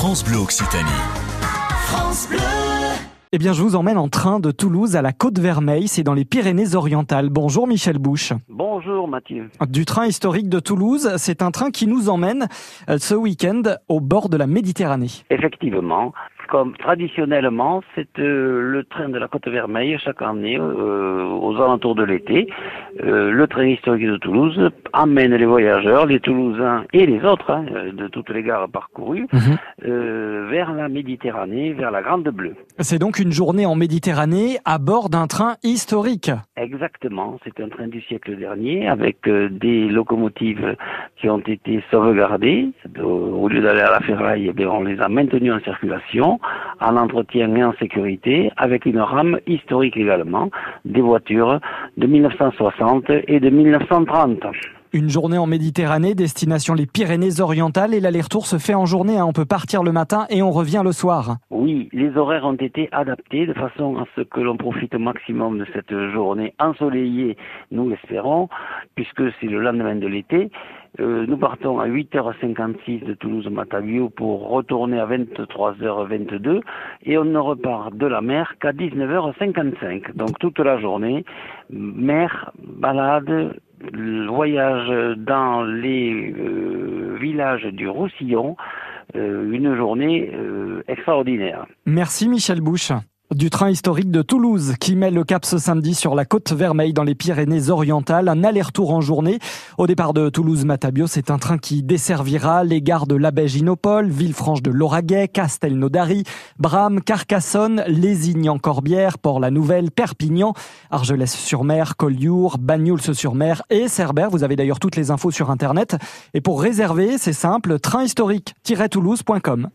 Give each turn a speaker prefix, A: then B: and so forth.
A: France Bleu Occitanie.
B: France Bleu.
C: Eh bien, je vous emmène en train de Toulouse à la Côte Vermeille, c'est dans les Pyrénées-Orientales. Bonjour Michel Bouche.
D: Bonjour Mathieu.
C: Du train historique de Toulouse, c'est un train qui nous emmène euh, ce week-end au bord de la Méditerranée.
D: Effectivement, comme traditionnellement, c'est euh, le train de la Côte Vermeille chaque année euh, aux alentours de l'été. Euh, le train historique de Toulouse amène les voyageurs, les Toulousains et les autres hein, de toutes les gares parcourues
C: Mhm.
D: Vers la Méditerranée, vers la Grande Bleue.
C: C'est donc une journée en Méditerranée à bord d'un train historique.
D: Exactement, c'est un train du siècle dernier avec euh, des locomotives qui ont été sauvegardées. Au, lieu d'aller à la ferraille, eh on les a maintenues en circulation, en entretien et en sécurité, avec une rame historique également, des voitures de 1960 et de 1930.
C: Une journée en Méditerranée, destination les Pyrénées-Orientales et l'aller-retour se fait en journée. hein. On peut partir le matin et on revient le soir.
D: Oui, les horaires ont été adaptés de façon à ce que l'on profite au maximum de cette journée ensoleillée, nous l'espérons, puisque c'est le lendemain de l'été. Euh, nous partons à 8h56 de Toulouse-Matavio pour retourner à 23h22 et on ne repart de la mer qu'à 19h55. Donc toute la journée, mer, balade, voyage dans les euh, villages du Roussillon, euh, une journée euh, extraordinaire.
C: Merci Michel Bouche. Du train historique de Toulouse qui met le cap ce samedi sur la côte Vermeille dans les Pyrénées-Orientales. Un aller-retour en journée. Au départ de Toulouse-Matabio, c'est un train qui desservira les gares de Labège-Inopole, Villefranche de Lauragais, Castelnaudary, Bram, Carcassonne, Lézignan-Corbière, Port-la-Nouvelle, Perpignan, Argelès-sur-Mer, Collioure, Banyuls-sur-Mer et Cerbère. Vous avez d'ailleurs toutes les infos sur Internet. Et pour réserver, c'est simple, train historique-toulouse.com.